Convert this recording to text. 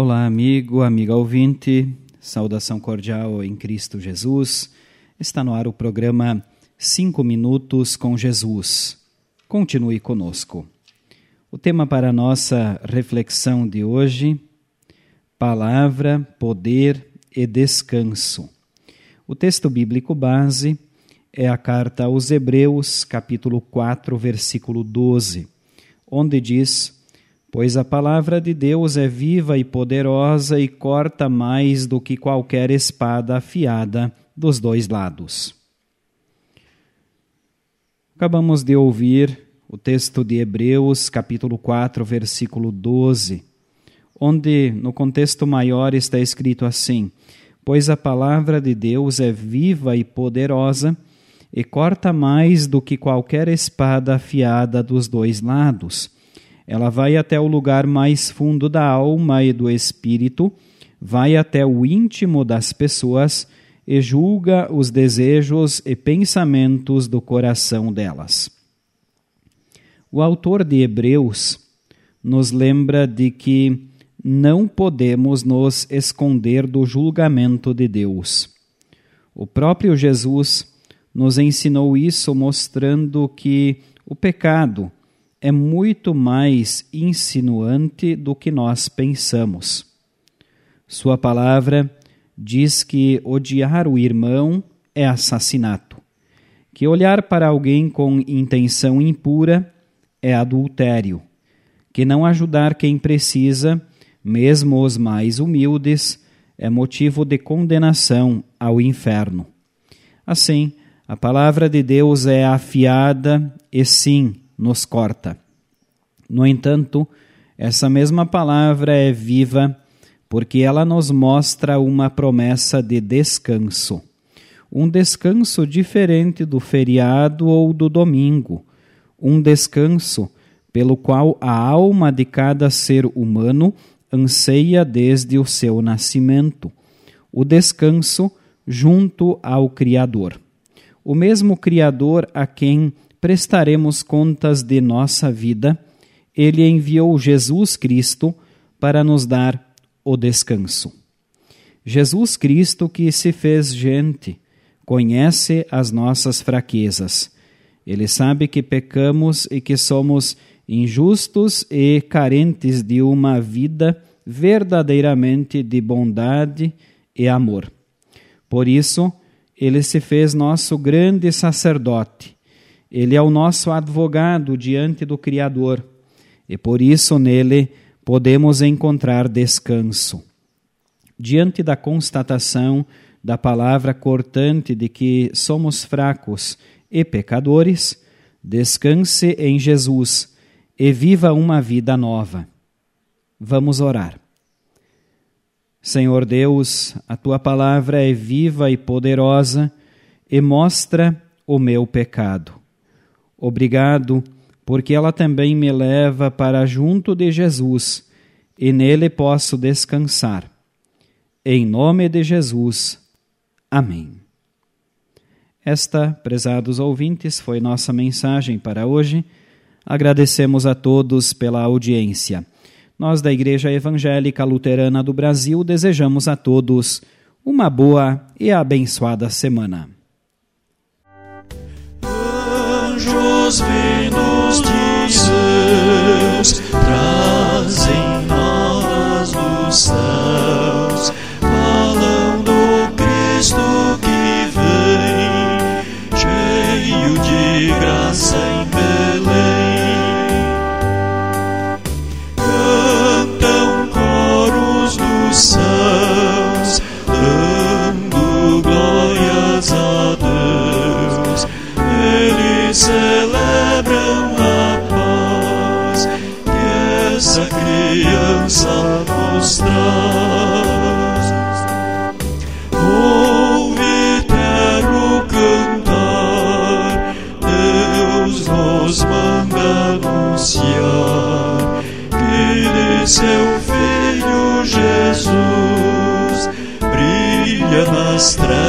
Olá, amigo, amiga ouvinte, saudação cordial em Cristo Jesus. Está no ar o programa Cinco Minutos com Jesus. Continue conosco. O tema para nossa reflexão de hoje: Palavra, Poder e Descanso. O texto bíblico base é a carta aos Hebreus, capítulo 4, versículo 12, onde diz Pois a palavra de Deus é viva e poderosa e corta mais do que qualquer espada afiada dos dois lados. Acabamos de ouvir o texto de Hebreus, capítulo 4, versículo 12, onde no contexto maior está escrito assim: Pois a palavra de Deus é viva e poderosa e corta mais do que qualquer espada afiada dos dois lados ela vai até o lugar mais fundo da alma e do espírito, vai até o íntimo das pessoas e julga os desejos e pensamentos do coração delas. O autor de Hebreus nos lembra de que não podemos nos esconder do julgamento de Deus. O próprio Jesus nos ensinou isso, mostrando que o pecado é muito mais insinuante do que nós pensamos. Sua palavra diz que odiar o irmão é assassinato, que olhar para alguém com intenção impura é adultério, que não ajudar quem precisa, mesmo os mais humildes, é motivo de condenação ao inferno. Assim, a palavra de Deus é afiada e sim nos corta. No entanto, essa mesma palavra é viva porque ela nos mostra uma promessa de descanso. Um descanso diferente do feriado ou do domingo. Um descanso pelo qual a alma de cada ser humano anseia desde o seu nascimento. O descanso junto ao Criador. O mesmo Criador a quem prestaremos contas de nossa vida, ele enviou Jesus Cristo para nos dar o descanso. Jesus Cristo, que se fez gente, conhece as nossas fraquezas. Ele sabe que pecamos e que somos injustos e carentes de uma vida verdadeiramente de bondade e amor. Por isso, ele se fez nosso grande sacerdote ele é o nosso advogado diante do Criador e por isso nele podemos encontrar descanso. Diante da constatação da palavra cortante de que somos fracos e pecadores, descanse em Jesus e viva uma vida nova. Vamos orar. Senhor Deus, a tua palavra é viva e poderosa e mostra o meu pecado. Obrigado, porque ela também me leva para junto de Jesus e nele posso descansar. Em nome de Jesus. Amém. Esta, prezados ouvintes, foi nossa mensagem para hoje. Agradecemos a todos pela audiência. Nós, da Igreja Evangélica Luterana do Brasil, desejamos a todos uma boa e abençoada semana. Anjos vindos de Deus celebram a paz que essa criança nos traz. Ouve eterno cantar, Deus nos manda anunciar que de seu Filho Jesus brilha nas trevas.